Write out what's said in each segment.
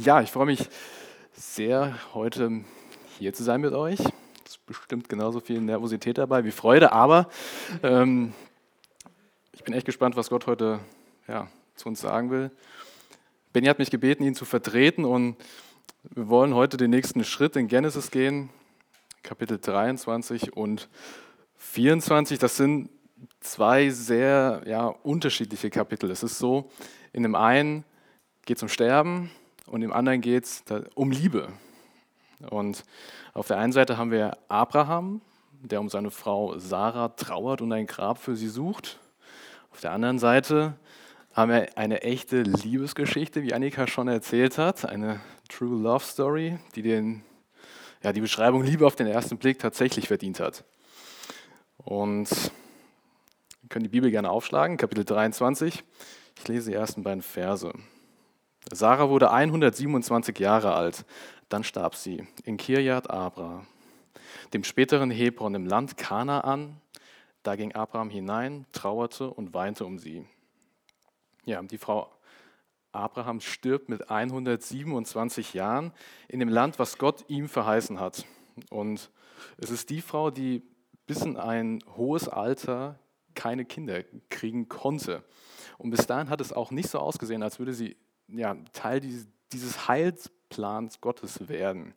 Ja, ich freue mich sehr, heute hier zu sein mit euch. Es ist bestimmt genauso viel Nervosität dabei wie Freude, aber ähm, ich bin echt gespannt, was Gott heute ja, zu uns sagen will. Benny hat mich gebeten, ihn zu vertreten und wir wollen heute den nächsten Schritt in Genesis gehen, Kapitel 23 und 24. Das sind zwei sehr ja, unterschiedliche Kapitel. Es ist so, in dem einen geht es um Sterben und im anderen geht es um Liebe. Und auf der einen Seite haben wir Abraham, der um seine Frau Sarah trauert und ein Grab für sie sucht. Auf der anderen Seite haben wir eine echte Liebesgeschichte, wie Annika schon erzählt hat, eine True Love Story, die den, ja, die Beschreibung Liebe auf den ersten Blick tatsächlich verdient hat. Und wir können die Bibel gerne aufschlagen, Kapitel 23. Ich lese die ersten beiden Verse. Sarah wurde 127 Jahre alt, dann starb sie in Kirjat Abra, dem späteren Hebron im Land Kanaan. Da ging Abraham hinein, trauerte und weinte um sie. Ja, die Frau Abraham stirbt mit 127 Jahren in dem Land, was Gott ihm verheißen hat. Und es ist die Frau, die bis in ein hohes Alter keine Kinder kriegen konnte. Und bis dahin hat es auch nicht so ausgesehen, als würde sie ja, Teil dieses Heilsplans Gottes werden.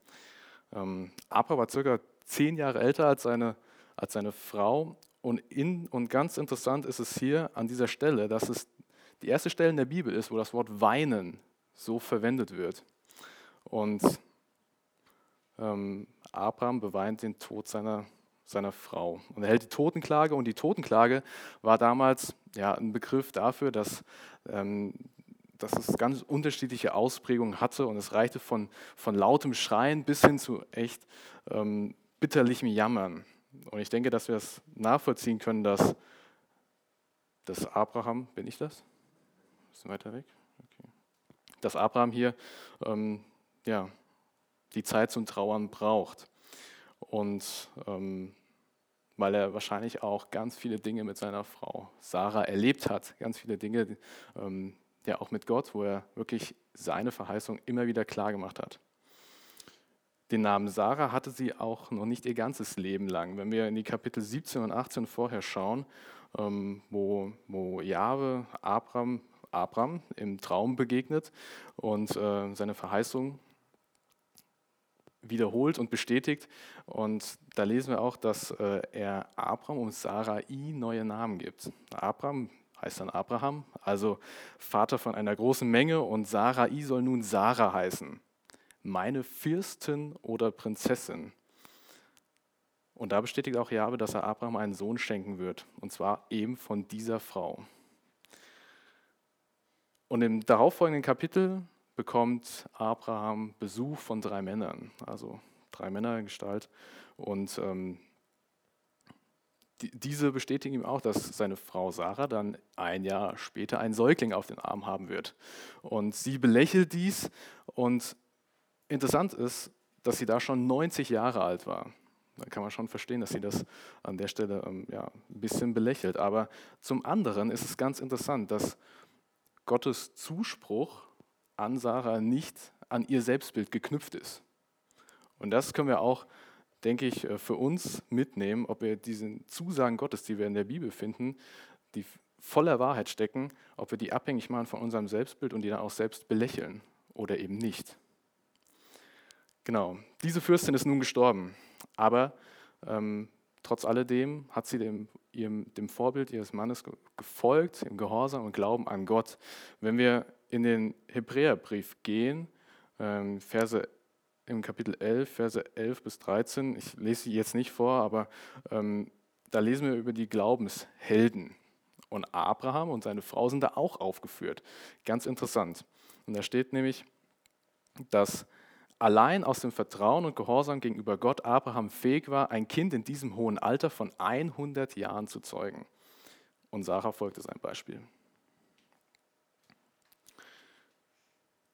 Ähm, Abraham war circa zehn Jahre älter als seine, als seine Frau. Und, in, und ganz interessant ist es hier an dieser Stelle, dass es die erste Stelle in der Bibel ist, wo das Wort weinen so verwendet wird. Und ähm, Abraham beweint den Tod seiner, seiner Frau. Und er hält die Totenklage. Und die Totenklage war damals ja, ein Begriff dafür, dass ähm, dass es ganz unterschiedliche Ausprägungen hatte und es reichte von, von lautem Schreien bis hin zu echt ähm, bitterlichem Jammern. Und ich denke, dass wir es nachvollziehen können, dass, dass Abraham, bin ich das? Ist weiter weg? Okay. Dass Abraham hier ähm, ja, die Zeit zum Trauern braucht. Und ähm, weil er wahrscheinlich auch ganz viele Dinge mit seiner Frau Sarah erlebt hat, ganz viele Dinge, ähm, ja auch mit Gott, wo er wirklich seine Verheißung immer wieder klar gemacht hat. Den Namen Sarah hatte sie auch noch nicht ihr ganzes Leben lang. Wenn wir in die Kapitel 17 und 18 vorher schauen, ähm, wo, wo Jahwe Abraham, Abraham im Traum begegnet und äh, seine Verheißung wiederholt und bestätigt. Und da lesen wir auch, dass äh, er Abraham und Sarai neue Namen gibt. Abraham heißt dann Abraham, also Vater von einer großen Menge und Sarai soll nun Sarah heißen, meine Fürstin oder Prinzessin. Und da bestätigt auch Jahwe, dass er Abraham einen Sohn schenken wird, und zwar eben von dieser Frau. Und im darauffolgenden Kapitel bekommt Abraham Besuch von drei Männern, also drei Männer in Gestalt. Und ähm, diese bestätigen ihm auch, dass seine Frau Sarah dann ein Jahr später einen Säugling auf den Arm haben wird. Und sie belächelt dies und interessant ist, dass sie da schon 90 Jahre alt war. Da kann man schon verstehen, dass sie das an der Stelle ähm, ja, ein bisschen belächelt. Aber zum anderen ist es ganz interessant, dass Gottes Zuspruch an Sarah nicht an ihr Selbstbild geknüpft ist. Und das können wir auch denke ich, äh, für uns mitnehmen, ob wir diesen Zusagen Gottes, die wir in der Bibel finden, die voller Wahrheit stecken, ob wir die abhängig machen von unserem Selbstbild und die dann auch selbst belächeln oder eben nicht. Genau, diese Fürstin ist nun gestorben, aber ähm, trotz alledem hat sie dem, ihrem, dem Vorbild ihres Mannes gefolgt, im Gehorsam und Glauben an Gott. Wenn wir in den Hebräerbrief gehen, ähm, Verse im Kapitel 11, Verse 11 bis 13. Ich lese sie jetzt nicht vor, aber ähm, da lesen wir über die Glaubenshelden. Und Abraham und seine Frau sind da auch aufgeführt. Ganz interessant. Und da steht nämlich, dass allein aus dem Vertrauen und Gehorsam gegenüber Gott Abraham fähig war, ein Kind in diesem hohen Alter von 100 Jahren zu zeugen. Und Sarah folgte sein Beispiel.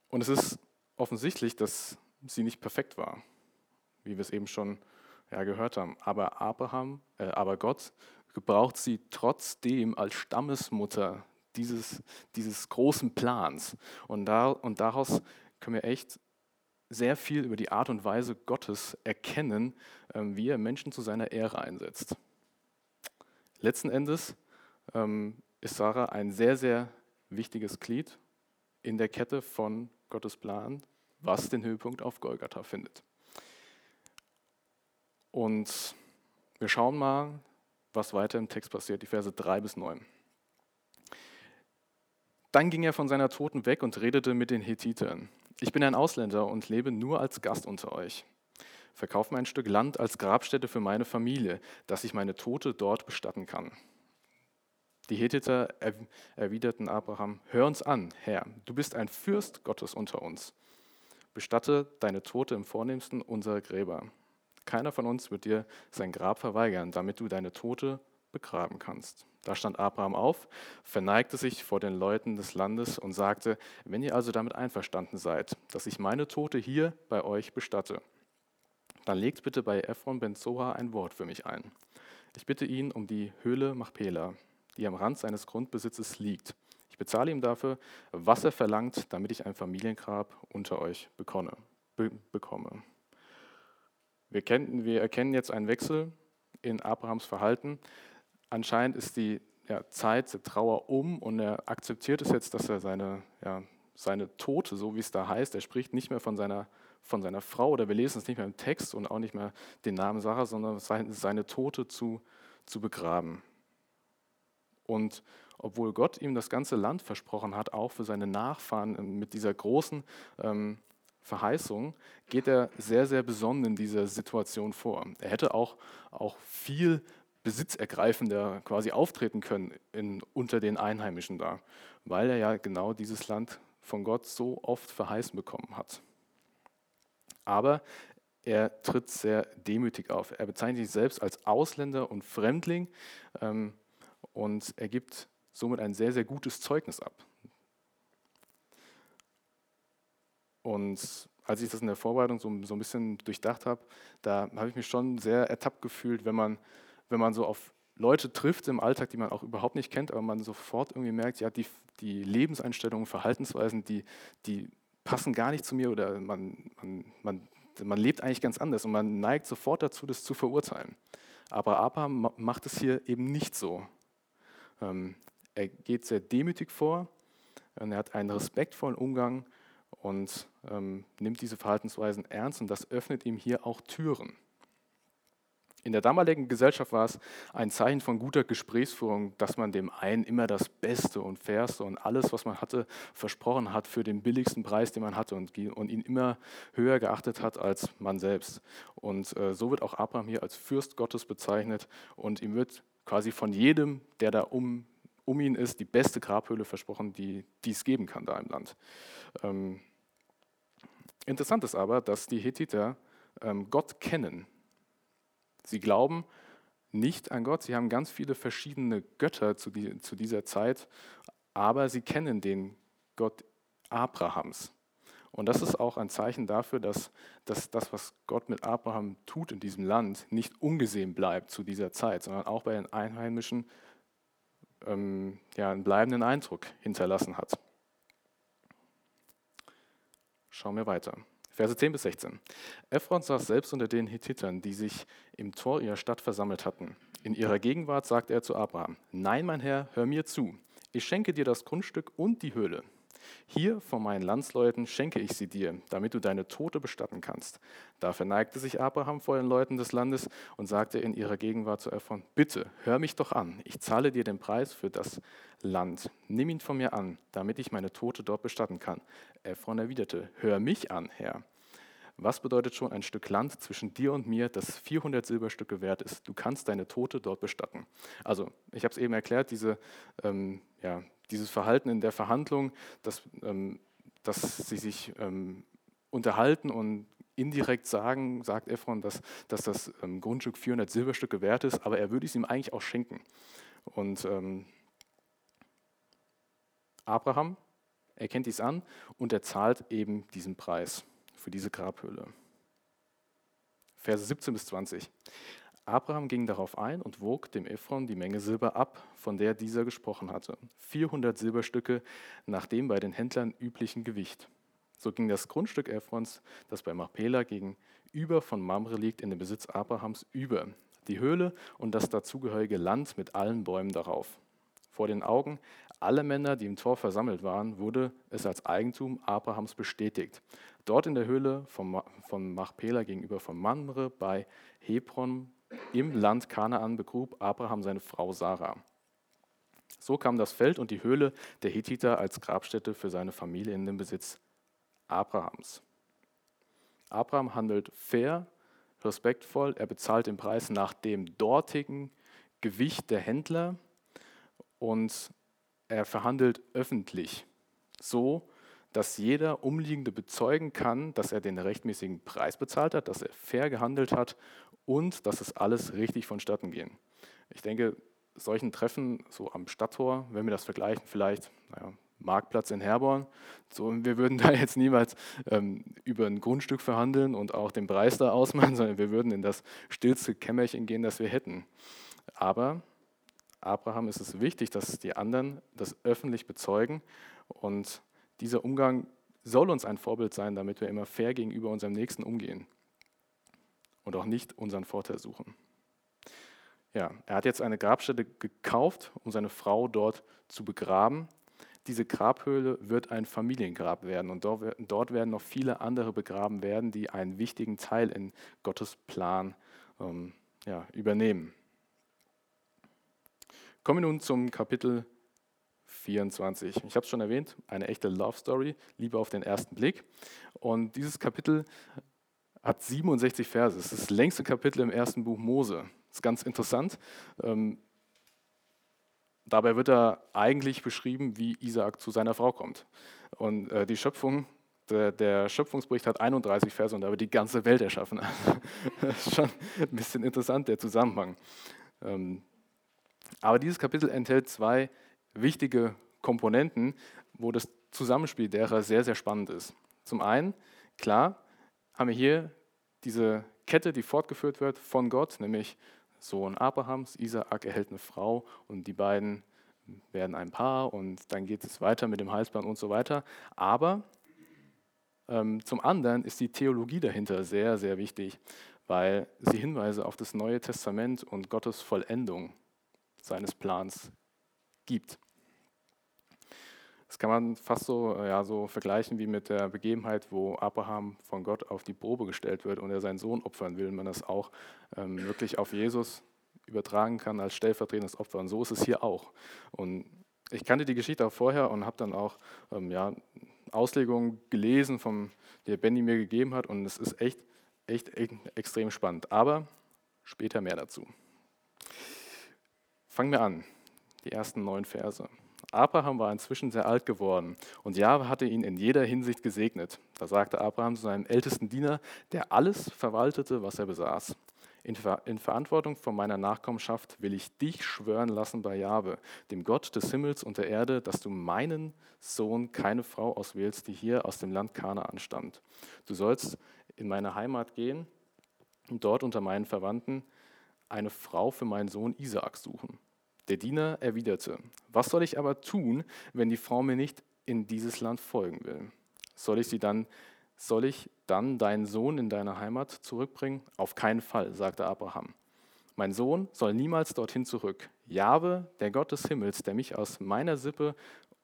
Und es ist offensichtlich, dass sie nicht perfekt war, wie wir es eben schon ja, gehört haben. Aber Abraham, äh, aber Gott gebraucht sie trotzdem als Stammesmutter dieses, dieses großen Plans. Und, da, und daraus können wir echt sehr viel über die Art und Weise Gottes erkennen, ähm, wie er Menschen zu seiner Ehre einsetzt. Letzten Endes ähm, ist Sarah ein sehr, sehr wichtiges Glied in der Kette von Gottes Plan, was den Höhepunkt auf Golgatha findet. Und wir schauen mal, was weiter im Text passiert, die Verse 3 bis 9. Dann ging er von seiner Toten weg und redete mit den Hethitern. Ich bin ein Ausländer und lebe nur als Gast unter euch. Verkauf mir ein Stück Land als Grabstätte für meine Familie, dass ich meine Tote dort bestatten kann. Die Hethiter erwiderten Abraham, hör uns an, Herr, du bist ein Fürst Gottes unter uns. Bestatte deine Tote im vornehmsten unserer Gräber. Keiner von uns wird dir sein Grab verweigern, damit du deine Tote begraben kannst. Da stand Abraham auf, verneigte sich vor den Leuten des Landes und sagte, wenn ihr also damit einverstanden seid, dass ich meine Tote hier bei euch bestatte, dann legt bitte bei Ephron ben Zoha ein Wort für mich ein. Ich bitte ihn um die Höhle Machpela, die am Rand seines Grundbesitzes liegt. Ich bezahle ihm dafür, was er verlangt, damit ich ein Familiengrab unter euch bekomme. Be bekomme. Wir, kennen, wir erkennen jetzt einen Wechsel in Abrahams Verhalten anscheinend ist die ja, Zeit der Trauer um und er akzeptiert es jetzt, dass er seine, ja, seine Tote, so wie es da heißt, er spricht nicht mehr von seiner, von seiner Frau oder wir lesen es nicht mehr im Text und auch nicht mehr den Namen Sarah, sondern seine Tote zu, zu begraben. Und obwohl Gott ihm das ganze Land versprochen hat, auch für seine Nachfahren mit dieser großen ähm, Verheißung, geht er sehr, sehr besonnen in dieser Situation vor. Er hätte auch, auch viel besitzergreifender quasi auftreten können in, unter den Einheimischen da, weil er ja genau dieses Land von Gott so oft verheißen bekommen hat. Aber er tritt sehr demütig auf. Er bezeichnet sich selbst als Ausländer und Fremdling ähm, und er gibt somit ein sehr, sehr gutes Zeugnis ab. Und als ich das in der Vorbereitung so, so ein bisschen durchdacht habe, da habe ich mich schon sehr ertappt gefühlt, wenn man wenn man so auf Leute trifft im Alltag, die man auch überhaupt nicht kennt, aber man sofort irgendwie merkt, ja, die, die Lebenseinstellungen, Verhaltensweisen, die, die passen gar nicht zu mir oder man, man, man, man lebt eigentlich ganz anders und man neigt sofort dazu, das zu verurteilen. Aber Abraham macht es hier eben nicht so. Ähm, er geht sehr demütig vor und er hat einen respektvollen Umgang und ähm, nimmt diese Verhaltensweisen ernst und das öffnet ihm hier auch Türen. In der damaligen Gesellschaft war es ein Zeichen von guter Gesprächsführung, dass man dem einen immer das Beste und Fairste und alles, was man hatte, versprochen hat für den billigsten Preis, den man hatte und, ihn immer höher geachtet hat als man selbst. Und äh, so wird auch Abraham hier als Fürst Gottes bezeichnet und ihm wird quasi von jedem, der da um, um ihn ist, die beste Grabhöhle versprochen, die, die es geben kann da im Land. Ähm, interessant ist aber, dass die Hethiter ähm, Gott kennen Sie glauben nicht an Gott, sie haben ganz viele verschiedene Götter zu, die, zu dieser Zeit, aber sie kennen den Gott Abrahams. Und das ist auch ein Zeichen dafür, dass, dass das, was Gott mit Abraham tut in diesem Land, nicht ungesehen bleibt zu dieser Zeit, sondern auch bei den Einheimischen ähm, ja, einen bleibenden Eindruck hinterlassen hat. Schauen wir weiter. Verse 10 bis 16. Ephron saß selbst unter den Hethitern, die sich im Tor ihrer Stadt versammelt hatten. In ihrer Gegenwart sagte er zu Abraham, Nein, mein Herr, hör mir zu. Ich schenke dir das Grundstück und die Höhle. Hier von meinen Landsleuten schenke ich sie dir, damit du deine Tote bestatten kannst. Da verneigte sich Abraham vor den Leuten des Landes und sagte in ihrer Gegenwart zu Ephron, bitte, hör mich doch an, ich zahle dir den Preis für das Land. Nimm ihn von mir an, damit ich meine Tote dort bestatten kann. Ephron erwiderte, hör mich an, Herr. Was bedeutet schon ein Stück Land zwischen dir und mir, das 400 Silberstücke wert ist? Du kannst deine Tote dort bestatten. Also, ich habe es eben erklärt, diese, ähm, ja, dieses Verhalten in der Verhandlung, dass, ähm, dass sie sich ähm, unterhalten und indirekt sagen, sagt Ephron, dass, dass das ähm, Grundstück 400 Silberstücke wert ist, aber er würde es ihm eigentlich auch schenken. Und ähm, Abraham erkennt dies an und er zahlt eben diesen Preis für diese Grabhöhle. Verse 17 bis 20. Abraham ging darauf ein und wog dem Ephron die Menge Silber ab, von der dieser gesprochen hatte. 400 Silberstücke nach dem bei den Händlern üblichen Gewicht. So ging das Grundstück Ephrons, das bei Machpela gegenüber von Mamre liegt, in den Besitz Abrahams über. Die Höhle und das dazugehörige Land mit allen Bäumen darauf. Vor den Augen aller Männer, die im Tor versammelt waren, wurde es als Eigentum Abrahams bestätigt. Dort in der Höhle von, Machpela gegenüber von Mamre bei Hebron im Land Kanaan begrub Abraham seine Frau Sarah. So kam das Feld und die Höhle der Hethiter als Grabstätte für seine Familie in den Besitz Abrahams. Abraham handelt fair, respektvoll, er bezahlt den Preis nach dem dortigen Gewicht der Händler und er verhandelt öffentlich, so dass jeder Umliegende bezeugen kann, dass er den rechtmäßigen Preis bezahlt hat, dass er fair gehandelt hat und dass es alles richtig vonstatten ging. Ich denke, solchen Treffen so am Stadttor, wenn wir das vergleichen, vielleicht naja, Marktplatz in Herborn. So, wir würden da jetzt niemals ähm, über ein Grundstück verhandeln und auch den Preis da ausmachen, sondern wir würden in das stillste Kämmerchen gehen, das wir hätten. Aber Abraham ist es wichtig, dass die anderen das öffentlich bezeugen und dieser Umgang soll uns ein Vorbild sein, damit wir immer fair gegenüber unserem Nächsten umgehen und auch nicht unseren Vorteil suchen. Ja, er hat jetzt eine Grabstätte gekauft, um seine Frau dort zu begraben diese Grabhöhle wird ein Familiengrab werden und dort werden noch viele andere begraben werden, die einen wichtigen Teil in Gottes Plan ähm, ja, übernehmen. Kommen wir nun zum Kapitel 24. Ich habe es schon erwähnt, eine echte Love Story, Liebe auf den ersten Blick. Und dieses Kapitel hat 67 Verse. Es ist das längste Kapitel im ersten Buch Mose. Das ist ganz interessant. Ähm, Dabei wird er eigentlich beschrieben, wie Isaak zu seiner Frau kommt. Und äh, die Schöpfung, der, der, Schöpfungsbericht hat 31 Verse und da wird die ganze Welt erschaffen. das ist schon ein bisschen interessant, der Zusammenhang. Ähm, aber dieses Kapitel enthält zwei wichtige Komponenten, wo das Zusammenspiel derer sehr, sehr spannend ist. Zum einen, klar, haben wir hier diese Kette, die fortgeführt wird von Gott, nämlich Sohn Abrahams, Isaak erhält eine Frau und die beiden werden ein Paar und dann geht es weiter mit dem Heilsplan und so weiter. Aber ähm, zum anderen ist die Theologie dahinter sehr, sehr wichtig, weil sie Hinweise auf das Neue Testament und Gottes Vollendung seines Plans gibt. Das kann man fast so, ja, so vergleichen wie mit der Begebenheit, wo Abraham von Gott auf die Probe gestellt wird und er seinen Sohn opfern will, man das auch ähm, wirklich auf Jesus übertragen kann als stellvertretendes Opfer. Und so ist es hier auch. Und ich kannte die Geschichte auch vorher und habe dann auch ähm, ja, Auslegungen gelesen, vom, die Benny mir gegeben hat. Und es ist echt, echt, echt extrem spannend. Aber später mehr dazu. Fangen wir an, die ersten neun Verse. Abraham war inzwischen sehr alt geworden und Jahwe hatte ihn in jeder Hinsicht gesegnet. Da sagte Abraham zu seinem ältesten Diener, der alles verwaltete, was er besaß. In, Ver in Verantwortung von meiner Nachkommenschaft will ich dich schwören lassen bei Jahwe, dem Gott des Himmels und der Erde, dass du meinen Sohn keine Frau auswählst, die hier aus dem Land Kanaan stammt. Du sollst in meine Heimat gehen und dort unter meinen Verwandten eine Frau für meinen Sohn Isaak suchen. Der Diener erwiderte, was soll ich aber tun, wenn die Frau mir nicht in dieses Land folgen will? Soll ich sie dann, soll ich dann deinen Sohn in deine Heimat zurückbringen? Auf keinen Fall, sagte Abraham. Mein Sohn soll niemals dorthin zurück. Jahwe, der Gott des Himmels, der mich aus meiner Sippe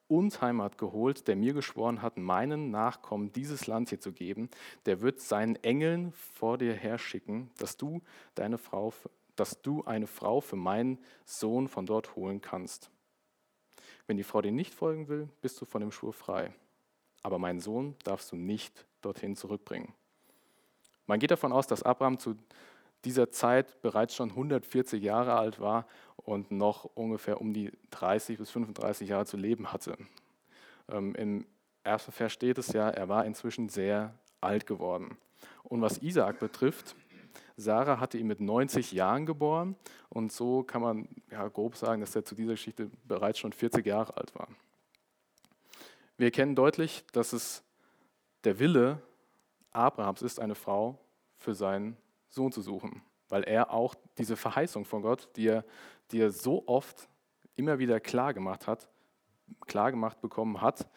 und Heimat geholt, der mir geschworen hat, meinen Nachkommen dieses Land hier zu geben, der wird seinen Engeln vor dir herschicken, dass du deine Frau dass du eine Frau für meinen Sohn von dort holen kannst. Wenn die Frau dir nicht folgen will, bist du von dem Schwur frei. Aber meinen Sohn darfst du nicht dorthin zurückbringen. Man geht davon aus, dass Abraham zu dieser Zeit bereits schon 140 Jahre alt war und noch ungefähr um die 30 bis 35 Jahre zu leben hatte. Ähm, Im ersten Vers steht es ja, er war inzwischen sehr alt geworden. Und was Isaak betrifft, Sarah hatte ihn mit 90 Jahren geboren und so kann man ja, grob sagen, dass er zu dieser Geschichte bereits schon 40 Jahre alt war. Wir erkennen deutlich, dass es der Wille Abrahams ist, eine Frau für seinen Sohn zu suchen, weil er auch diese Verheißung von Gott, die er, die er so oft immer wieder klar gemacht hat, klar gemacht bekommen hat,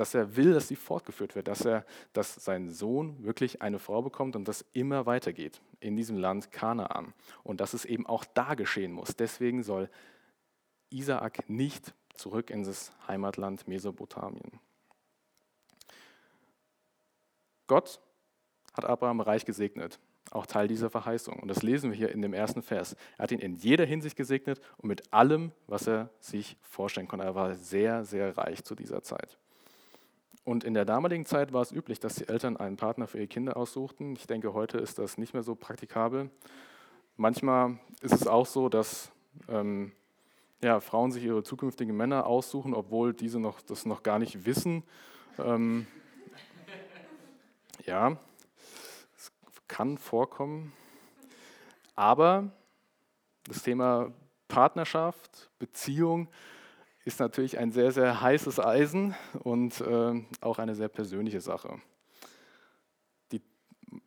dass er will, dass sie fortgeführt wird, dass, er, dass sein Sohn wirklich eine Frau bekommt und das immer weitergeht in diesem Land Kanaan. Und dass es eben auch da geschehen muss. Deswegen soll Isaak nicht zurück in das Heimatland Mesopotamien. Gott hat Abraham reich gesegnet, auch Teil dieser Verheißung. Und das lesen wir hier in dem ersten Vers. Er hat ihn in jeder Hinsicht gesegnet und mit allem, was er sich vorstellen konnte. Er war sehr, sehr reich zu dieser Zeit. Und in der damaligen Zeit war es üblich, dass die Eltern einen Partner für ihre Kinder aussuchten. Ich denke, heute ist das nicht mehr so praktikabel. Manchmal ist es auch so, dass ähm, ja, Frauen sich ihre zukünftigen Männer aussuchen, obwohl diese noch, das noch gar nicht wissen. Ähm, ja, es kann vorkommen. Aber das Thema Partnerschaft, Beziehung ist natürlich ein sehr, sehr heißes Eisen und äh, auch eine sehr persönliche Sache. Die,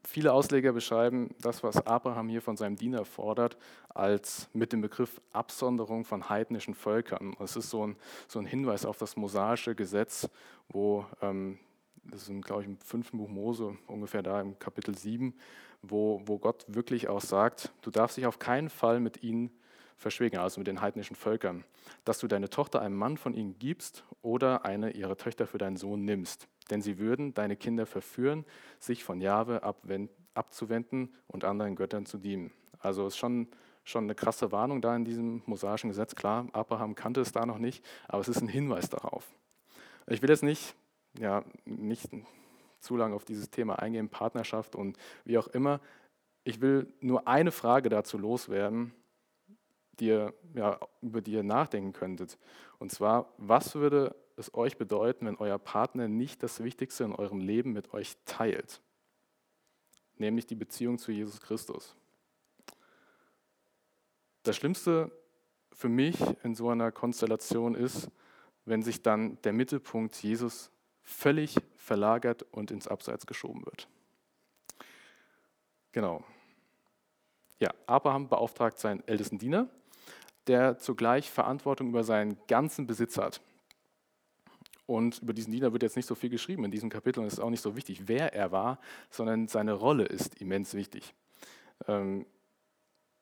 viele Ausleger beschreiben das, was Abraham hier von seinem Diener fordert, als mit dem Begriff Absonderung von heidnischen Völkern. Es ist so ein, so ein Hinweis auf das mosaische Gesetz, wo, ähm, das ist, glaube ich, im fünften Buch Mose, ungefähr da im Kapitel 7, wo, wo Gott wirklich auch sagt, du darfst dich auf keinen Fall mit ihnen verschwägen, also mit den heidnischen Völkern, dass du deine Tochter einem Mann von ihnen gibst oder eine ihrer Töchter für deinen Sohn nimmst. Denn sie würden deine Kinder verführen, sich von Jahwe abzuwenden und anderen Göttern zu dienen. Also ist schon, schon eine krasse Warnung da in diesem mosaischen Gesetz. Klar, Abraham kannte es da noch nicht, aber es ist ein Hinweis darauf. Ich will jetzt nicht, ja, nicht zu lange auf dieses Thema eingehen, Partnerschaft und wie auch immer. Ich will nur eine Frage dazu loswerden, die ihr, ja, über die ihr nachdenken könntet. Und zwar, was würde es euch bedeuten, wenn euer Partner nicht das Wichtigste in eurem Leben mit euch teilt? Nämlich die Beziehung zu Jesus Christus. Das Schlimmste für mich in so einer Konstellation ist, wenn sich dann der Mittelpunkt Jesus völlig verlagert und ins Abseits geschoben wird. Genau. Ja, Abraham beauftragt seinen ältesten Diener, der zugleich Verantwortung über seinen ganzen Besitz hat. Und über diesen Diener wird jetzt nicht so viel geschrieben in diesem Kapitel und es ist auch nicht so wichtig, wer er war, sondern seine Rolle ist immens wichtig. Ähm,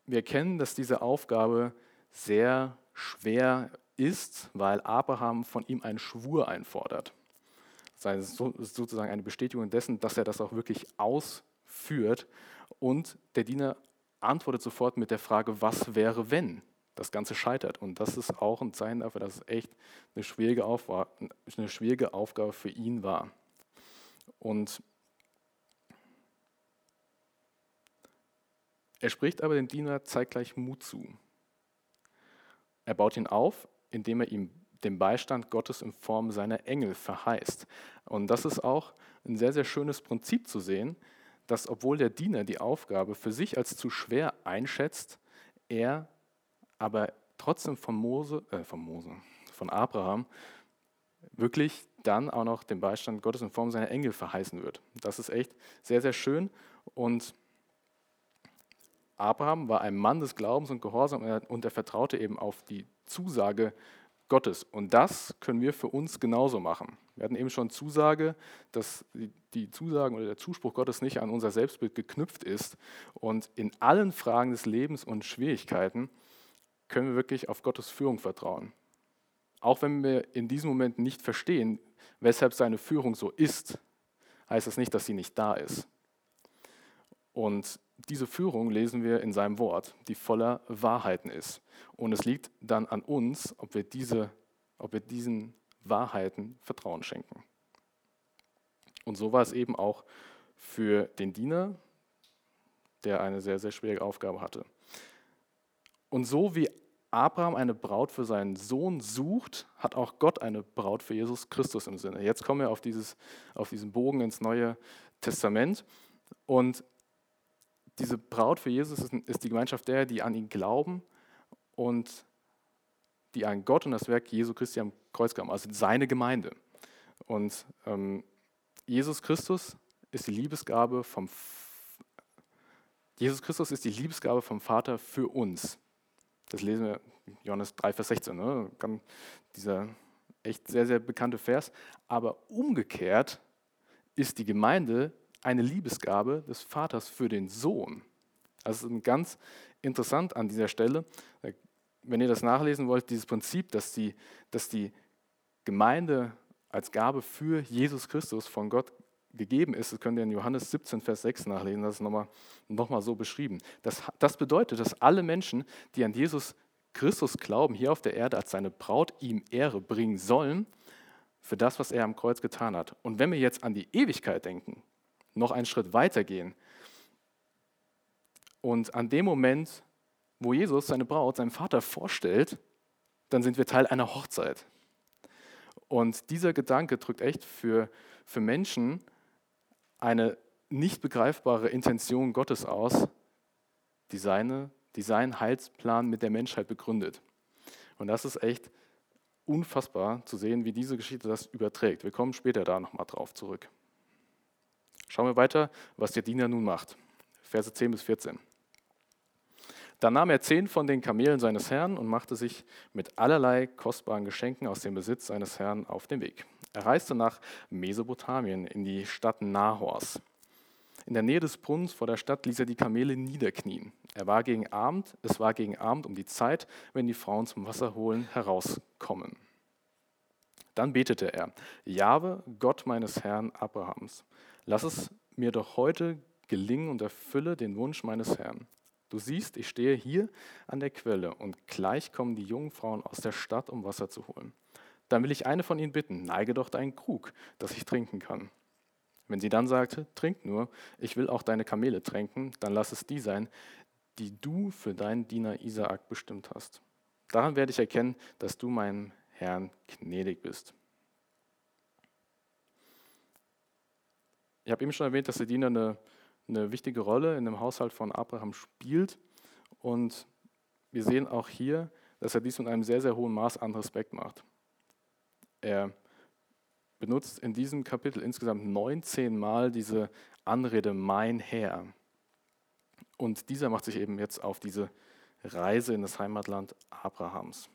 wir erkennen, dass diese Aufgabe sehr schwer ist, weil Abraham von ihm einen Schwur einfordert. Das ist sozusagen eine Bestätigung dessen, dass er das auch wirklich ausführt. Und der Diener antwortet sofort mit der Frage, was wäre, wenn? Das Ganze scheitert. Und das ist auch ein Zeichen dafür, dass es echt eine schwierige, Aufgabe, eine schwierige Aufgabe für ihn war. Und er spricht aber dem Diener zeitgleich Mut zu. Er baut ihn auf, indem er ihm den Beistand Gottes in Form seiner Engel verheißt. Und das ist auch ein sehr, sehr schönes Prinzip zu sehen, dass obwohl der Diener die Aufgabe für sich als zu schwer einschätzt, er aber trotzdem von Mose, äh, von Mose, von Abraham wirklich dann auch noch den Beistand Gottes in Form seiner Engel verheißen wird. Das ist echt sehr, sehr schön. Und Abraham war ein Mann des Glaubens und Gehorsams und er vertraute eben auf die Zusage Gottes. Und das können wir für uns genauso machen. Wir hatten eben schon Zusage, dass die Zusagen oder der Zuspruch Gottes nicht an unser Selbstbild geknüpft ist. Und in allen Fragen des Lebens und Schwierigkeiten können wir wirklich auf Gottes Führung vertrauen. Auch wenn wir in diesem Moment nicht verstehen, weshalb seine Führung so ist, heißt das nicht, dass sie nicht da ist. Und diese Führung lesen wir in seinem Wort, die voller Wahrheiten ist. Und es liegt dann an uns, ob wir, diese, ob wir diesen Wahrheiten Vertrauen schenken. Und so war es eben auch für den Diener, der eine sehr, sehr schwierige Aufgabe hatte. Und so wie Abraham eine Braut für seinen Sohn sucht, hat auch Gott eine Braut für Jesus Christus im Sinne. Jetzt kommen wir auf, dieses, auf diesen Bogen ins Neue Testament. Und diese Braut für Jesus ist, die Gemeinschaft der, die an ihn glauben und die an Gott und das Werk Jesu Christi am Kreuz glauben, also seine Gemeinde. Und ähm, Jesus Christus ist die Liebesgabe vom Jesus Christus ist die Liebesgabe vom Vater für uns. Das lesen wir Johannes 3, Vers 16. Ne? Dieser echt sehr, sehr bekannte Vers. Aber umgekehrt ist die Gemeinde eine Liebesgabe des Vaters für den Sohn. Also ist ganz interessant an dieser Stelle, wenn ihr das nachlesen wollt, dieses Prinzip, dass die, dass die Gemeinde als Gabe für Jesus Christus von Gott gegeben ist, das könnt ihr in Johannes 17, Vers 6 nachlesen, das ist nochmal noch mal so beschrieben. Das, das bedeutet, dass alle Menschen, die an Jesus Christus glauben, hier auf der Erde als seine Braut ihm Ehre bringen sollen für das, was er am Kreuz getan hat. Und wenn wir jetzt an die Ewigkeit denken, noch einen Schritt weiter gehen und an dem Moment, wo Jesus seine Braut, seinem Vater vorstellt, dann sind wir Teil einer Hochzeit. Und dieser Gedanke drückt echt für, für Menschen eine nicht begreifbare Intention Gottes aus, die, seine, die seinen Heilsplan mit der Menschheit begründet. Und das ist echt unfassbar zu sehen, wie diese Geschichte das überträgt. Wir kommen später da nochmal drauf zurück. Schauen wir weiter, was der Diener nun macht. Verse 10 bis 14. Dann nahm er zehn von den Kamelen seines Herrn und machte sich mit allerlei kostbaren Geschenken aus dem Besitz seines Herrn auf den Weg. Er reiste nach Mesopotamien in die Stadt Nahors. In der Nähe des Brunnens vor der Stadt ließ er die Kamele niederknien. Er war gegen Abend, es war gegen Abend um die Zeit, wenn die Frauen zum Wasserholen herauskommen. Dann betete er: Jahwe, Gott meines Herrn Abrahams, lass es mir doch heute gelingen und erfülle den Wunsch meines Herrn. Du siehst, ich stehe hier an der Quelle und gleich kommen die jungen Frauen aus der Stadt, um Wasser zu holen. Dann will ich eine von ihnen bitten, neige doch deinen Krug, dass ich trinken kann. Wenn sie dann sagte, trink nur, ich will auch deine Kamele tränken, dann lass es die sein, die du für deinen Diener Isaak bestimmt hast. Daran werde ich erkennen, dass du meinem Herrn gnädig bist. Ich habe eben schon erwähnt, dass der Diener eine eine wichtige Rolle in dem Haushalt von Abraham spielt. Und wir sehen auch hier, dass er dies mit einem sehr, sehr hohen Maß an Respekt macht. Er benutzt in diesem Kapitel insgesamt 19 Mal diese Anrede mein Herr. Und dieser macht sich eben jetzt auf diese Reise in das Heimatland Abrahams.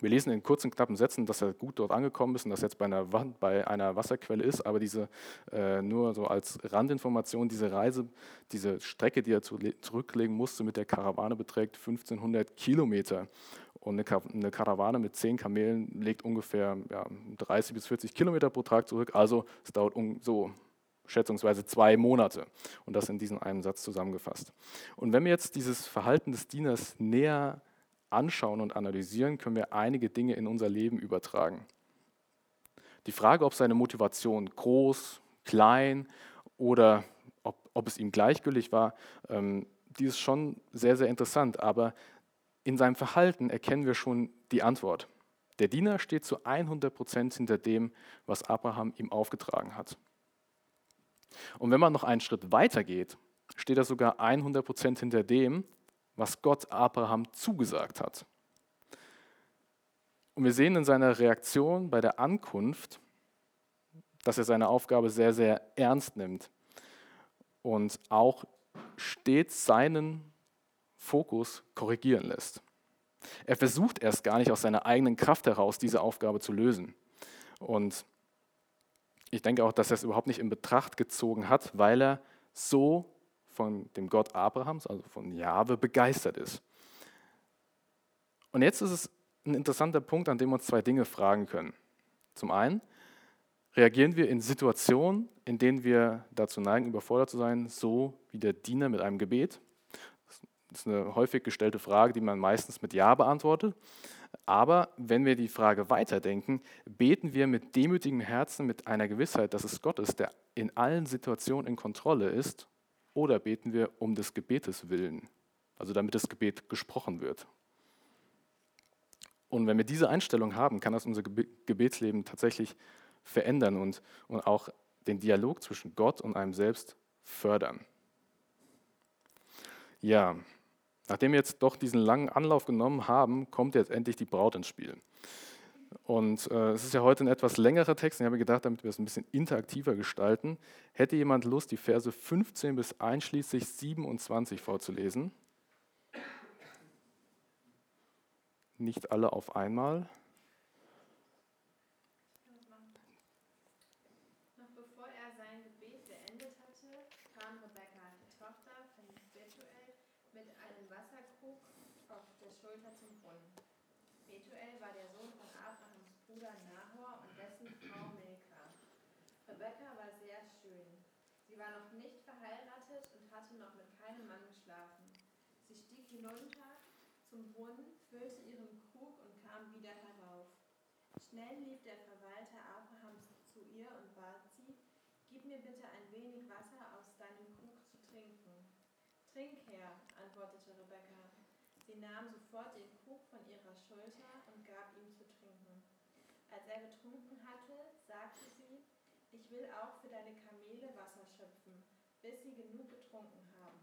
Wir lesen in kurzen, knappen Sätzen, dass er gut dort angekommen ist und dass er jetzt bei einer, bei einer Wasserquelle ist, aber diese, äh, nur so als Randinformation, diese Reise, diese Strecke, die er zu, zurücklegen musste mit der Karawane, beträgt 1500 Kilometer. Und eine Karawane mit zehn Kamelen legt ungefähr ja, 30 bis 40 Kilometer pro Tag zurück, also es dauert um, so schätzungsweise zwei Monate. Und das in diesem einen Satz zusammengefasst. Und wenn wir jetzt dieses Verhalten des Dieners näher anschauen und analysieren, können wir einige Dinge in unser Leben übertragen. Die Frage, ob seine Motivation groß, klein oder ob, ob es ihm gleichgültig war, ähm, die ist schon sehr, sehr interessant. Aber in seinem Verhalten erkennen wir schon die Antwort. Der Diener steht zu 100 Prozent hinter dem, was Abraham ihm aufgetragen hat. Und wenn man noch einen Schritt weiter geht, steht er sogar 100 Prozent hinter dem, was Gott Abraham zugesagt hat. Und wir sehen in seiner Reaktion bei der Ankunft, dass er seine Aufgabe sehr, sehr ernst nimmt und auch stets seinen Fokus korrigieren lässt. Er versucht erst gar nicht aus seiner eigenen Kraft heraus, diese Aufgabe zu lösen. Und ich denke auch, dass er es überhaupt nicht in Betracht gezogen hat, weil er so von dem Gott Abrahams, also von Jahwe, begeistert ist. Und jetzt ist es ein interessanter Punkt, an dem wir uns zwei Dinge fragen können. Zum einen, reagieren wir in Situationen, in denen wir dazu neigen, überfordert zu sein, so wie der Diener mit einem Gebet? Das ist eine häufig gestellte Frage, die man meistens mit Ja beantwortet. Aber wenn wir die Frage weiterdenken, beten wir mit demütigem Herzen, mit einer Gewissheit, dass es Gott ist, der in allen Situationen in Kontrolle ist oder beten wir um des Gebetes willen, also damit das Gebet gesprochen wird. Und wenn wir diese Einstellung haben, kann das unser Gebetsleben tatsächlich verändern und, und auch den Dialog zwischen Gott und einem selbst fördern. Ja, nachdem wir jetzt doch diesen langen Anlauf genommen haben, kommt jetzt endlich die Braut ins Spiel. Und äh, es ist ja heute ein etwas längerer Text. Ich habe gedacht, damit wir es ein bisschen interaktiver gestalten, hätte jemand Lust, die Verse 15 bis einschließlich 27 vorzulesen? Nicht alle auf einmal. Schulter zum Brunnen. Betuel war der Sohn von Abrahams Bruder Nahor und dessen Frau Milka. Rebekka war sehr schön. Sie war noch nicht verheiratet und hatte noch mit keinem Mann geschlafen. Sie stieg hinunter zum Brunnen, füllte ihren Krug und kam wieder herauf. Schnell lief der Verwalter Abrahams zu ihr und bat sie, Gib mir bitte ein wenig Wasser aus deinem Krug zu trinken. Trink her, antwortete Rebekka. Sie nahm sofort den Krug von ihrer Schulter und gab ihm zu trinken. Als er getrunken hatte, ich will auch für deine Kamele Wasser schöpfen, bis sie genug getrunken haben.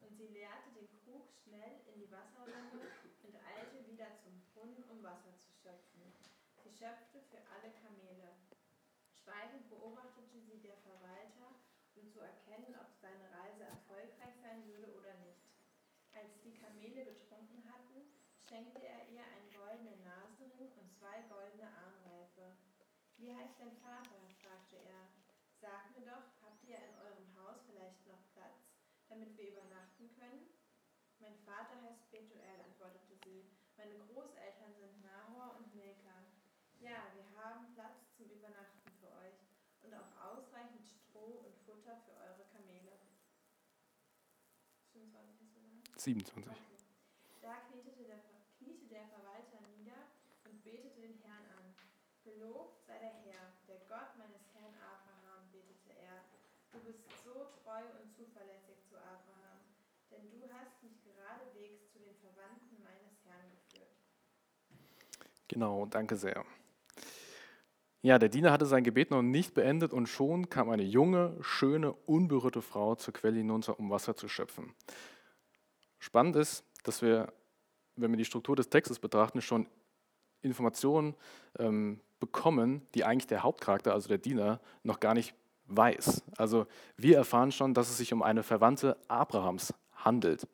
Und sie leerte den Krug schnell in die Wasserrinne und eilte wieder zum Brunnen, um Wasser zu schöpfen. Sie schöpfte für alle Kamele. Schweigend beobachtete sie der Verwalter, um zu erkennen, ob seine Reise erfolgreich sein würde oder nicht. Als die Kamele getrunken hatten, schenkte er ihr einen goldenen Nasenring und zwei goldene Armreife. Wie heißt dein Vater? fragte er. Sag mir doch, habt ihr in eurem Haus vielleicht noch Platz, damit wir übernachten können? Mein Vater heißt Betuel, antwortete sie. Meine Großeltern sind Nahor und Milka. Ja, wir haben Platz zum Übernachten für euch und auch ausreichend Stroh und Futter für eure Kamele. 27. Da kniete der, kniete der Verwalter nieder und betete den Herrn an. Gelobt sei der Herr, der Gott meines Herrn Abraham, betete er. Du bist so treu und zuverlässig zu Abraham, denn du hast mich geradewegs zu den Verwandten meines Herrn geführt. Genau, danke sehr. Ja, der Diener hatte sein Gebet noch nicht beendet und schon kam eine junge, schöne, unberührte Frau zur Quelle hinunter, um Wasser zu schöpfen. Spannend ist, dass wir, wenn wir die Struktur des Textes betrachten, schon Informationen ähm, bekommen, die eigentlich der Hauptcharakter, also der Diener, noch gar nicht weiß. Also wir erfahren schon, dass es sich um eine Verwandte Abrahams handelt.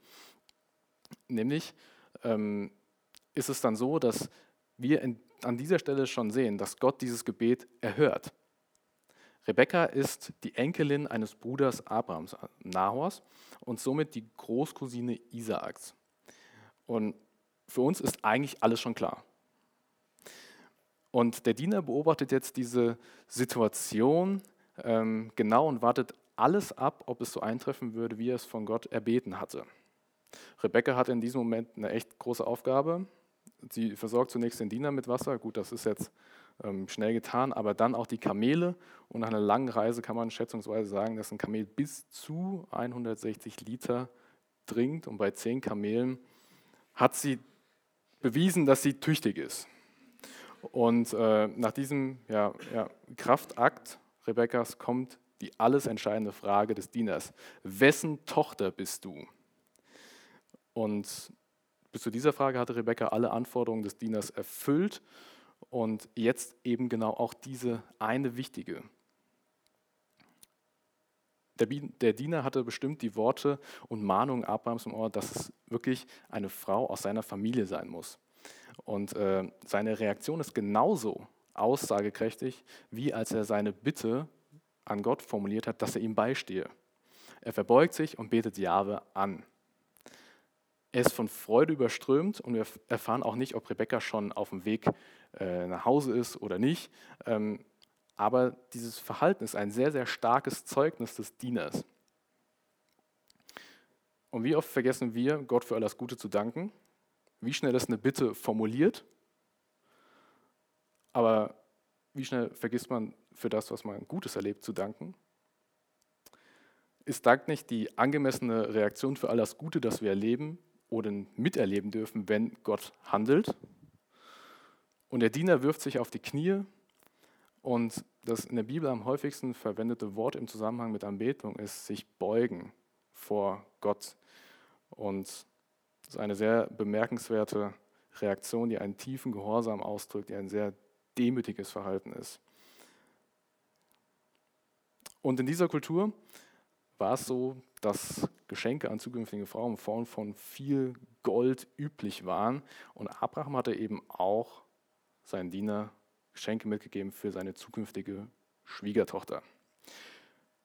Nämlich ähm, ist es dann so, dass wir in an dieser Stelle schon sehen, dass Gott dieses Gebet erhört. Rebekka ist die Enkelin eines Bruders Abrahams, Nahors, und somit die Großcousine Isaaks. Und für uns ist eigentlich alles schon klar. Und der Diener beobachtet jetzt diese Situation ähm, genau und wartet alles ab, ob es so eintreffen würde, wie er es von Gott erbeten hatte. Rebekka hat in diesem Moment eine echt große Aufgabe. Sie versorgt zunächst den Diener mit Wasser. Gut, das ist jetzt schnell getan, aber dann auch die Kamele. Und nach einer langen Reise kann man schätzungsweise sagen, dass ein Kamel bis zu 160 Liter trinkt. Und bei 10 Kamelen hat sie bewiesen, dass sie tüchtig ist. Und äh, nach diesem ja, ja, Kraftakt Rebekkas kommt die alles entscheidende Frage des Dieners. Wessen Tochter bist du? Und bis zu dieser Frage hatte Rebekka alle Anforderungen des Dieners erfüllt und jetzt eben genau auch diese eine wichtige. Der Diener hatte bestimmt die Worte und Mahnungen Abrahams im Ohr, dass es wirklich eine Frau aus seiner Familie sein muss. Und äh, seine Reaktion ist genauso aussagekräftig, wie als er seine Bitte an Gott formuliert hat, dass er ihm beistehe. Er verbeugt sich und betet Jahwe an. Er ist von Freude überströmt und wir erfahren auch nicht, ob Rebecca schon auf dem Weg äh, nach Hause ist oder nicht. Ähm, aber dieses Verhalten ist ein sehr, sehr starkes Zeugnis des Dieners. Und wie oft vergessen wir, Gott für alles Gute zu danken? Wie schnell ist eine Bitte formuliert? Aber wie schnell vergisst man für das, was man Gutes erlebt, zu danken? Ist Dank nicht die angemessene Reaktion für all das Gute, das wir erleben, oder miterleben dürfen, wenn Gott handelt. Und der Diener wirft sich auf die Knie und das in der Bibel am häufigsten verwendete Wort im Zusammenhang mit Anbetung ist sich beugen vor Gott. Und das ist eine sehr bemerkenswerte Reaktion, die einen tiefen Gehorsam ausdrückt, die ein sehr demütiges Verhalten ist. Und in dieser Kultur war es so, dass Geschenke an zukünftige Frauen in Form von viel Gold üblich waren. Und Abraham hatte eben auch seinen Diener Geschenke mitgegeben für seine zukünftige Schwiegertochter.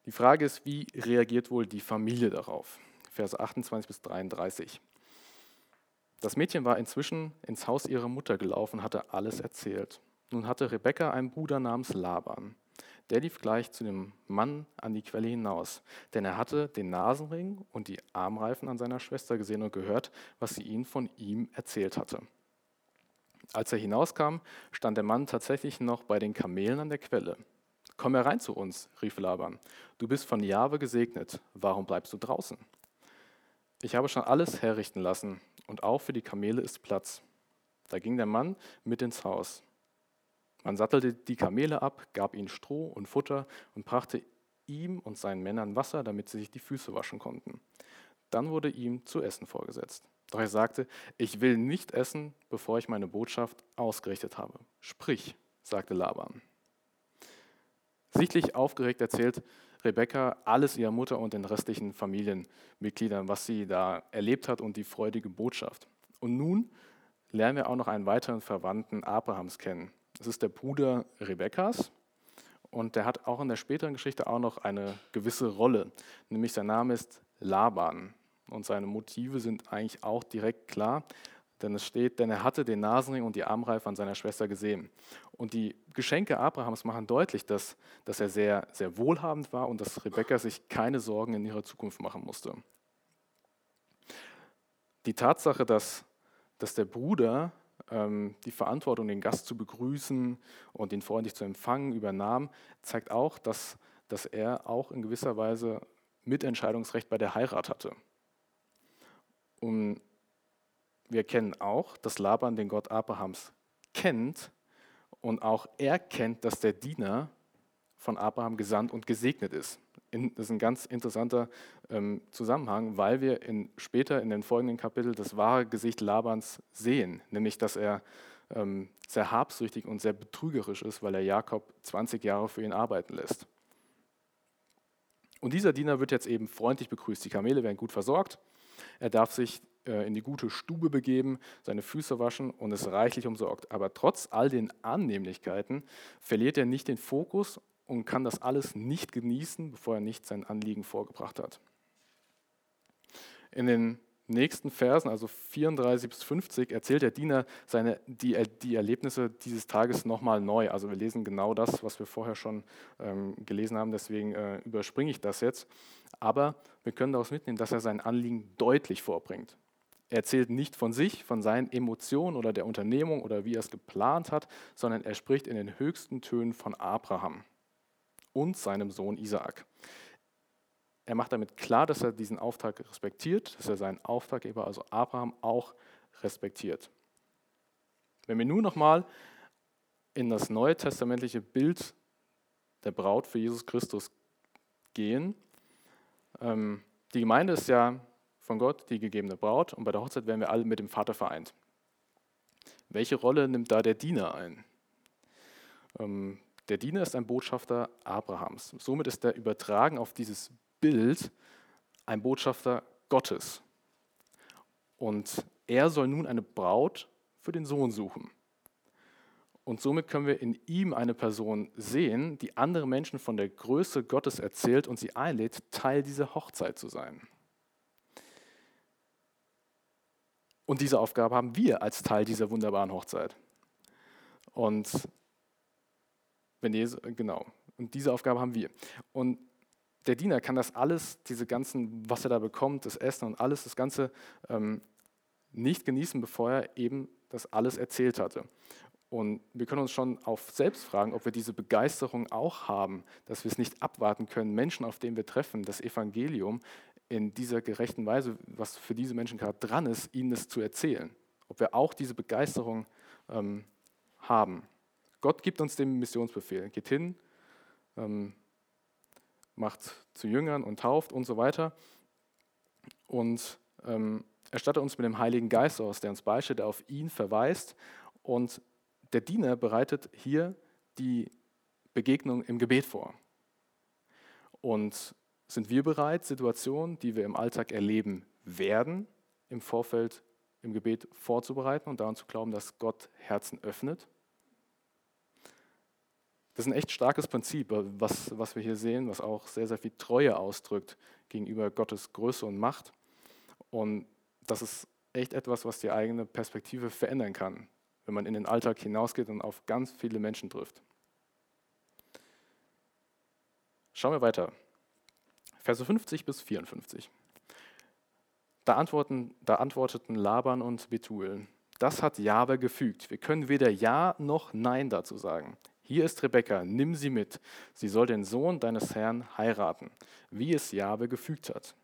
Die Frage ist, wie reagiert wohl die Familie darauf? Verse 28 bis 33. Das Mädchen war inzwischen ins Haus ihrer Mutter gelaufen, hatte alles erzählt. Nun hatte Rebekka einen Bruder namens Laban. Der lief gleich zu dem Mann an die Quelle hinaus, denn er hatte den Nasenring und die Armreifen an seiner Schwester gesehen und gehört, was sie ihn von ihm erzählt hatte. Als er hinauskam, stand der Mann tatsächlich noch bei den Kamelen an der Quelle. Komm herein zu uns, rief Laban. Du bist von Jahwe gesegnet. Warum bleibst du draußen? Ich habe schon alles herrichten lassen und auch für die Kamele ist Platz. Da ging der Mann mit ins Haus. Man sattelte die Kamele ab, gab ihnen Stroh und Futter und brachte ihm und seinen Männern Wasser, damit sie sich die Füße waschen konnten. Dann wurde ihm zu essen vorgesetzt. Doch er sagte, ich will nicht essen, bevor ich meine Botschaft ausgerichtet habe. Sprich, sagte Laban. Sichtlich aufgeregt erzählt Rebekka alles ihrer Mutter und den restlichen Familienmitgliedern, was sie da erlebt hat und die freudige Botschaft. Und nun lernen wir auch noch einen weiteren Verwandten Abrahams kennen. Das ist der Bruder Rebekkas und der hat auch in der späteren Geschichte auch noch eine gewisse Rolle, nämlich sein Name ist Laban und seine Motive sind eigentlich auch direkt klar. Denn es steht, denn er hatte den Nasenring und die Armreife an seiner Schwester gesehen. Und die Geschenke Abrahams machen deutlich, dass, dass er sehr, sehr wohlhabend war und dass Rebekka sich keine Sorgen in ihrer Zukunft machen musste. Die Tatsache, dass, dass der Bruder die Verantwortung, den Gast zu begrüßen und ihn freundlich zu empfangen, übernahm, zeigt auch, dass, dass er auch in gewisser Weise Mitentscheidungsrecht bei der Heirat hatte. Und wir kennen auch, dass Laban den Gott Abrahams kennt und auch er kennt, dass der Diener von Abraham gesandt und gesegnet ist. Das ist ein ganz interessanter ähm, Zusammenhang, weil wir in, später in den folgenden Kapiteln das wahre Gesicht Labans sehen, nämlich dass er ähm, sehr habsüchtig und sehr betrügerisch ist, weil er Jakob 20 Jahre für ihn arbeiten lässt. Und dieser Diener wird jetzt eben freundlich begrüßt. Die Kamele werden gut versorgt er darf sich äh, in die gute Stube begeben, seine Füße waschen und ist reichlich umsorgt. Aber trotz all den Annehmlichkeiten verliert er nicht den Fokus und kann das alles nicht genießen, bevor er nicht sein Anliegen vorgebracht hat. In den nächsten Versen, also 34 bis 50, erzählt der Diener seine, die, die Erlebnisse dieses Tages nochmal neu. Also wir lesen genau das, was wir vorher schon ähm, gelesen haben, deswegen äh, überspringe ich das jetzt. Aber wir können daraus mitnehmen, dass er sein Anliegen deutlich vorbringt. Er erzählt nicht von sich, von seinen Emotionen oder der Unternehmung oder wie er es geplant hat, sondern er spricht in den höchsten Tönen von Abraham und seinem Sohn Isaak. Er macht damit klar, dass er diesen Auftrag respektiert, dass er seinen Auftraggeber, also Abraham, auch respektiert. Wenn wir nun nochmal in das neue testamentliche Bild der Braut für Jesus Christus gehen, ähm, die Gemeinde ist ja von Gott die gegebene Braut und bei der Hochzeit werden wir alle mit dem Vater vereint. Welche Rolle nimmt da der Diener ein? Der Diener ist ein Botschafter Abrahams. Somit ist er übertragen auf dieses Bild ein Botschafter Gottes. Und er soll nun eine Braut für den Sohn suchen. Und somit können wir in ihm eine Person sehen, die andere Menschen von der Größe Gottes erzählt und sie einlädt, Teil dieser Hochzeit zu sein. Und diese Aufgabe haben wir als Teil dieser wunderbaren Hochzeit. Und wenn Jesus, genau, und diese Aufgabe haben wir. Und der Diener kann das alles, diese ganzen, was er da bekommt, das Essen und alles, das Ganze ähm, nicht genießen, bevor er eben das alles erzählt hatte. Und wir können uns schon auf selbst fragen, ob wir diese Begeisterung auch haben, dass wir es nicht abwarten können, Menschen, auf denen wir treffen, das Evangelium in dieser gerechten Weise, was für diese Menschen gerade dran ist, ihnen es zu erzählen. Ob wir auch diese Begeisterung ähm, haben. Gott gibt uns den Missionsbefehl. Geht hin, ähm, macht zu Jüngern und tauft und so weiter. Und ähm, erstattet uns mit dem Heiligen Geist aus, der uns beisteht, der auf ihn verweist. Und der Diener bereitet hier die Begegnung im Gebet vor. Und sind wir bereit, Situationen, die wir im Alltag erleben werden, im Vorfeld im Gebet vorzubereiten und daran zu glauben, dass Gott Herzen öffnet? Das ist ein echt starkes Prinzip, was, was wir hier sehen, was auch sehr, sehr viel Treue ausdrückt gegenüber Gottes Größe und Macht. Und das ist echt etwas, was die eigene Perspektive verändern kann, wenn man in den Alltag hinausgeht und auf ganz viele Menschen trifft. Schauen wir weiter. Verse 50 bis 54. Da, da antworteten Laban und Bethuel, das hat Jabe gefügt. Wir können weder Ja noch Nein dazu sagen. Hier ist Rebekka, nimm sie mit. Sie soll den Sohn deines Herrn heiraten, wie es Jabe gefügt hat.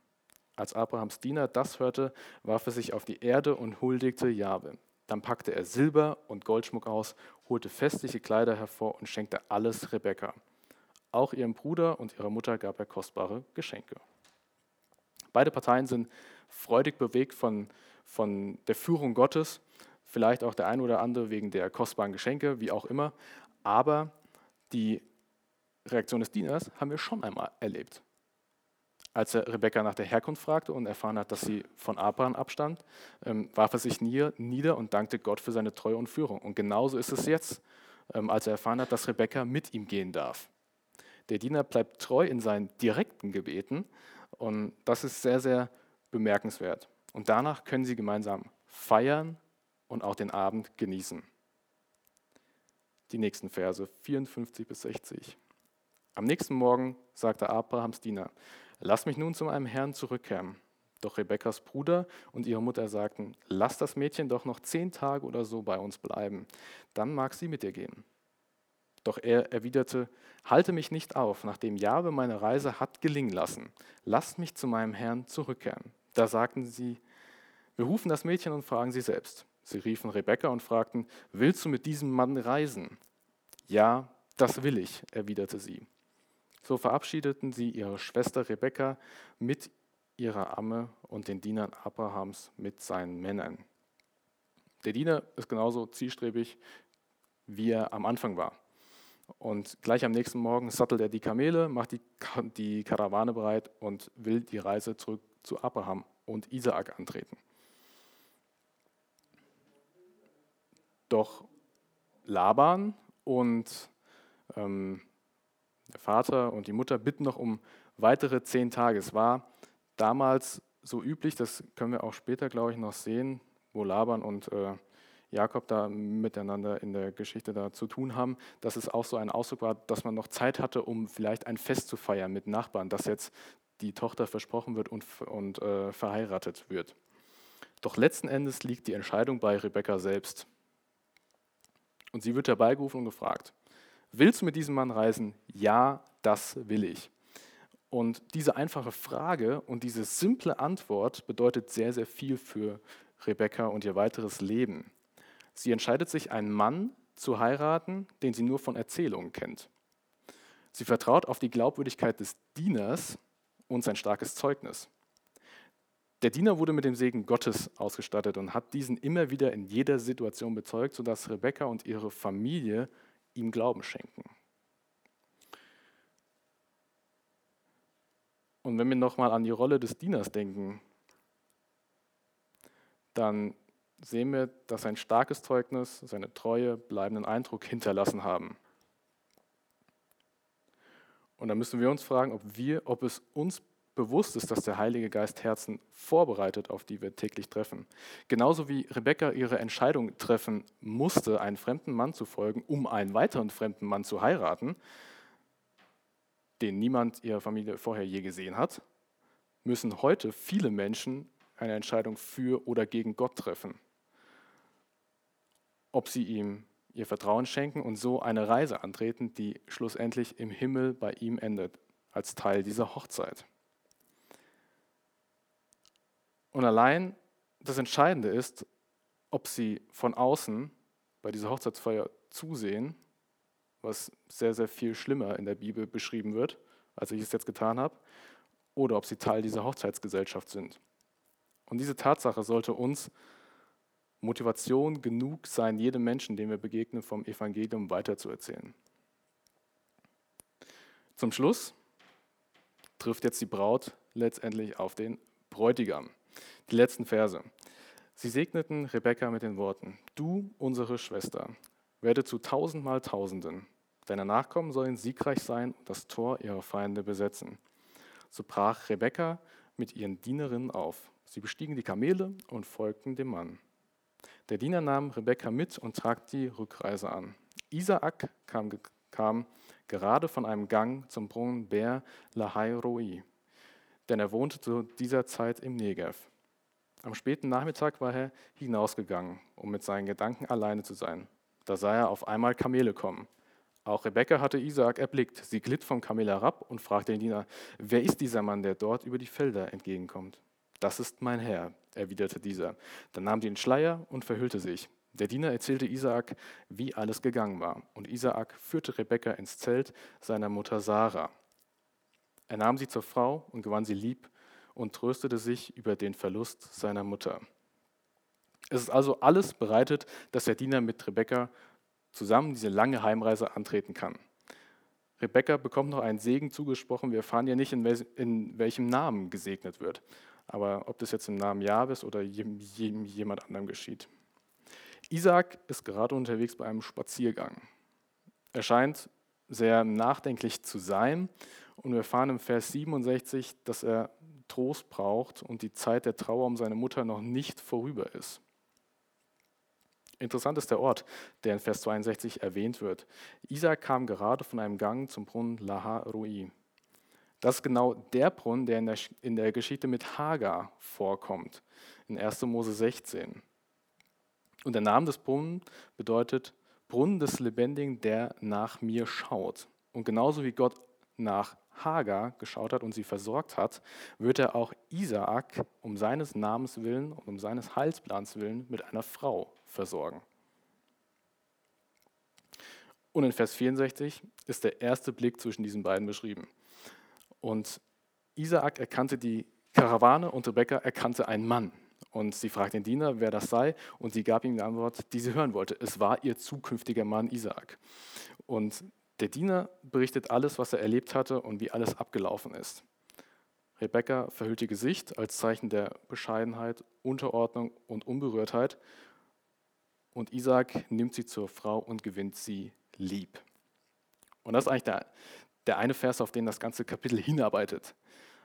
Als Abrahams Diener das hörte, warf er sich auf die Erde und huldigte Jabe. Dann packte er Silber und Goldschmuck aus, holte festliche Kleider hervor und schenkte alles Rebekka. Auch ihrem Bruder und ihrer Mutter gab er kostbare Geschenke. Beide Parteien sind freudig bewegt von, von der Führung Gottes, vielleicht auch der ein oder andere wegen der kostbaren Geschenke, wie auch immer. Aber die Reaktion des Dieners haben wir schon einmal erlebt. Als er Rebekka nach der Herkunft fragte und erfahren hat, dass sie von Abraham abstammt, ähm, warf er sich nieder und dankte Gott für seine Treue und Führung. Und genauso ist es jetzt, ähm, als er erfahren hat, dass Rebekka mit ihm gehen darf. Der Diener bleibt treu in seinen direkten Gebeten und das ist sehr, sehr bemerkenswert. Und danach können sie gemeinsam feiern und auch den Abend genießen. Die nächsten Verse 54 bis 60. Am nächsten Morgen sagte Abrahams Diener, lass mich nun zu meinem Herrn zurückkehren. Doch Rebekkas Bruder und ihre Mutter sagten, lass das Mädchen doch noch zehn Tage oder so bei uns bleiben, dann mag sie mit dir gehen. Doch er erwiderte, halte mich nicht auf, nachdem Jahwe meine Reise hat gelingen lassen. Lasst mich zu meinem Herrn zurückkehren. Da sagten sie, wir rufen das Mädchen und fragen sie selbst. Sie riefen Rebekka und fragten, willst du mit diesem Mann reisen? Ja, das will ich, erwiderte sie. So verabschiedeten sie ihre Schwester Rebekka mit ihrer Amme und den Dienern Abrahams mit seinen Männern. Der Diener ist genauso zielstrebig, wie er am Anfang war. Und gleich am nächsten Morgen sattelt er die Kamele, macht die, Karawane bereit und will die Reise zurück zu Abraham und Isaak antreten. Doch Laban und ähm, der Vater und die Mutter bitten noch um weitere zehn Tage. Es war damals so üblich, das können wir auch später, glaube ich, noch sehen, wo Laban und äh, Jakob da miteinander in der Geschichte da zu tun haben, dass es auch so ein Ausdruck war, dass man noch Zeit hatte, um vielleicht ein Fest zu feiern mit Nachbarn, dass jetzt die Tochter versprochen wird und, und äh, verheiratet wird. Doch letzten Endes liegt die Entscheidung bei Rebekka selbst. Und sie wird herbeigerufen und gefragt, willst du mit diesem Mann reisen? Ja, das will ich. Und diese einfache Frage und diese simple Antwort bedeutet sehr, sehr viel für Rebekka und ihr weiteres Leben. Sie entscheidet sich, einen Mann zu heiraten, den sie nur von Erzählungen kennt. Sie vertraut auf die Glaubwürdigkeit des Dieners und sein starkes Zeugnis. Der Diener wurde mit dem Segen Gottes ausgestattet und hat diesen immer wieder in jeder Situation bezeugt, sodass Rebekka und ihre Familie ihm Glauben schenken. Und wenn wir nochmal an die Rolle des Dieners denken, dann sehen wir, dass sein starkes Zeugnis, seine Treue bleibenden Eindruck hinterlassen haben. Und da müssen wir uns fragen, ob, wir, ob es uns bewusst ist, dass der Heilige Geist Herzen vorbereitet, auf die wir täglich treffen. Genauso wie Rebekka ihre Entscheidung treffen musste, einen fremden Mann zu folgen, um einen weiteren fremden Mann zu heiraten, den niemand ihrer Familie vorher je gesehen hat, müssen heute viele Menschen eine Entscheidung für oder gegen Gott treffen. Ob sie ihm ihr Vertrauen schenken und so eine Reise antreten, die schlussendlich im Himmel bei ihm endet, als Teil dieser Hochzeit. Und allein das Entscheidende ist, ob sie von außen bei dieser Hochzeitsfeier zusehen, was sehr, sehr viel schlimmer in der Bibel beschrieben wird, als ich es jetzt getan habe, oder ob sie Teil dieser Hochzeitsgesellschaft sind. Und diese Tatsache sollte uns Motivation genug sein, jedem Menschen, dem wir begegnen, vom Evangelium weiterzuerzählen. Zum Schluss trifft jetzt die Braut letztendlich auf den Bräutigam. Die letzten Verse. Sie segneten Rebekka mit den Worten, du, unsere Schwester, werde zu tausendmal Tausenden. Deine Nachkommen sollen siegreich sein und das Tor ihrer Feinde besetzen. So brach Rebekka mit ihren Dienerinnen auf. Sie bestiegen die Kamele und folgten dem Mann. Der Diener nahm Rebekka mit und trag die Rückreise an. Isaak kam, kam gerade von einem Gang zum Brunnen Ber Lahai Roi, denn er wohnte zu dieser Zeit im Negev. Am späten Nachmittag war er hinausgegangen, um mit seinen Gedanken alleine zu sein. Da sah er auf einmal Kamele kommen. Auch Rebekka hatte Isaak erblickt. Sie glitt vom Kamel herab und fragte den Diener, wer ist dieser Mann, der dort über die Felder entgegenkommt? Das ist mein Herr, erwiderte dieser. Dann nahm sie den Schleier und verhüllte sich. Der Diener erzählte Isaak, wie alles gegangen war. Und Isaak führte Rebekka ins Zelt seiner Mutter Sarah. Er nahm sie zur Frau und gewann sie lieb und tröstete sich über den Verlust seiner Mutter. Es ist also alles bereitet, dass der Diener mit Rebekka zusammen diese lange Heimreise antreten kann. Rebekka bekommt noch einen Segen zugesprochen. Wir erfahren ja nicht, in welchem Namen gesegnet wird. Aber ob das jetzt im Namen Jahwes oder jemand anderem geschieht. Isaac ist gerade unterwegs bei einem Spaziergang. Er scheint sehr nachdenklich zu sein und wir erfahren im Vers 67, dass er Trost braucht und die Zeit der Trauer um seine Mutter noch nicht vorüber ist. Interessant ist der Ort, der in Vers 62 erwähnt wird. Isaac kam gerade von einem Gang zum Brunnen Laha Rui. Das ist genau der Brunnen, der in der, in der Geschichte mit Hagar vorkommt, in 1. Mose 16. Und der Name des Brunnen bedeutet Brunnen des Lebendigen, der nach mir schaut. Und genauso wie Gott nach Hagar geschaut hat und sie versorgt hat, wird er auch Isaak um seines Namens willen und um seines Heilsplans willen mit einer Frau versorgen. Und in Vers 64 ist der erste Blick zwischen diesen beiden beschrieben. Und Isaak erkannte die Karawane und Rebekka erkannte einen Mann. Und sie fragt den Diener, wer das sei, und sie gab ihm die Antwort, die sie hören wollte. Es war ihr zukünftiger Mann Isaak. Und der Diener berichtet alles, was er erlebt hatte und wie alles abgelaufen ist. Rebekka verhüllt ihr Gesicht als Zeichen der Bescheidenheit, Unterordnung und Unberührtheit. Und Isaac nimmt sie zur Frau und gewinnt sie lieb. Und das ist eigentlich der, der eine Vers, auf den das ganze Kapitel hinarbeitet.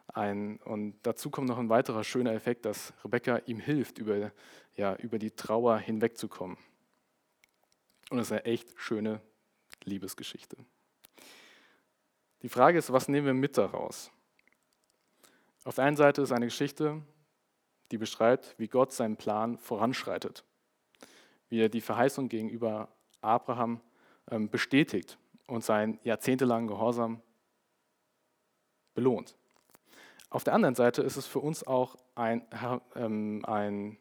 Ein, und dazu kommt noch ein weiterer schöner Effekt, dass Rebecca ihm hilft, über, ja, über die Trauer hinwegzukommen. Und es ist eine echt schöne Liebesgeschichte. Die Frage ist, was nehmen wir mit daraus? Auf der einen Seite ist eine Geschichte, die beschreibt, wie Gott seinen Plan voranschreitet, wie er die Verheißung gegenüber Abraham ähm, bestätigt und seinen jahrzehntelangen Gehorsam belohnt. Auf der anderen Seite ist es für uns auch ein, ähm, ein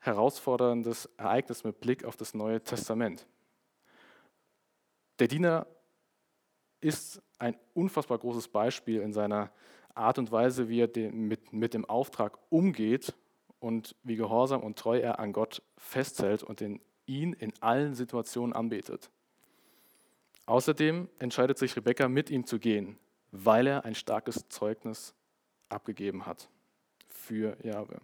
herausforderndes Ereignis mit Blick auf das Neue Testament. Der Diener ist ein unfassbar großes Beispiel in seiner Art und Weise, wie er mit, dem Auftrag umgeht und wie gehorsam und treu er an Gott festhält und ihn in allen Situationen anbetet. Außerdem entscheidet sich Rebekka, mit ihm zu gehen, weil er ein starkes Zeugnis abgegeben hat für Jahwe.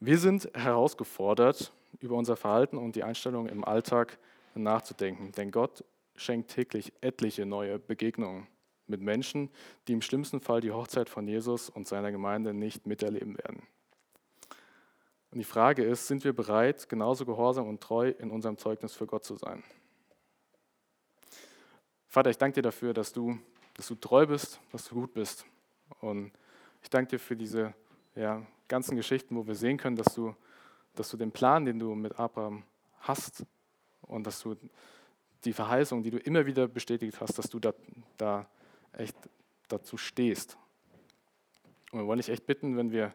Wir sind herausgefordert, über unser Verhalten und die Einstellung im Alltag nachzudenken, denn Gott schenkt täglich etliche neue Begegnungen mit Menschen, die im schlimmsten Fall die Hochzeit von Jesus und seiner Gemeinde nicht miterleben werden. Und die Frage ist, sind wir bereit, genauso gehorsam und treu in unserem Zeugnis für Gott zu sein? Vater, ich danke dir dafür, dass du, dass du treu bist, dass du gut bist. Und ich danke dir für diese ja, ganzen Geschichten, wo wir sehen können, dass du, dass du den Plan, den du mit Abraham hast und dass du die Verheißung, die du immer wieder bestätigt hast, dass du da, da echt dazu stehst. Und wir wollen dich echt bitten, wenn wir,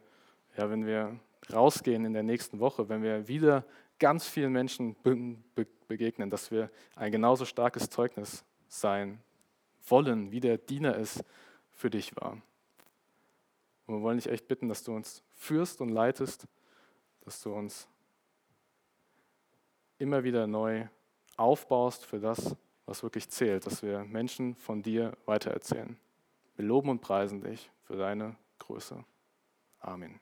ja, wenn wir rausgehen in der nächsten Woche, wenn wir wieder ganz vielen Menschen begegnen, dass wir ein genauso starkes Zeugnis sein wollen, wie der Diener es für dich war. Und wir wollen dich echt bitten, dass du uns führst und leitest, dass du uns immer wieder neu aufbaust für das, was wirklich zählt, dass wir Menschen von dir weitererzählen. Wir loben und preisen dich für deine Größe. Amen.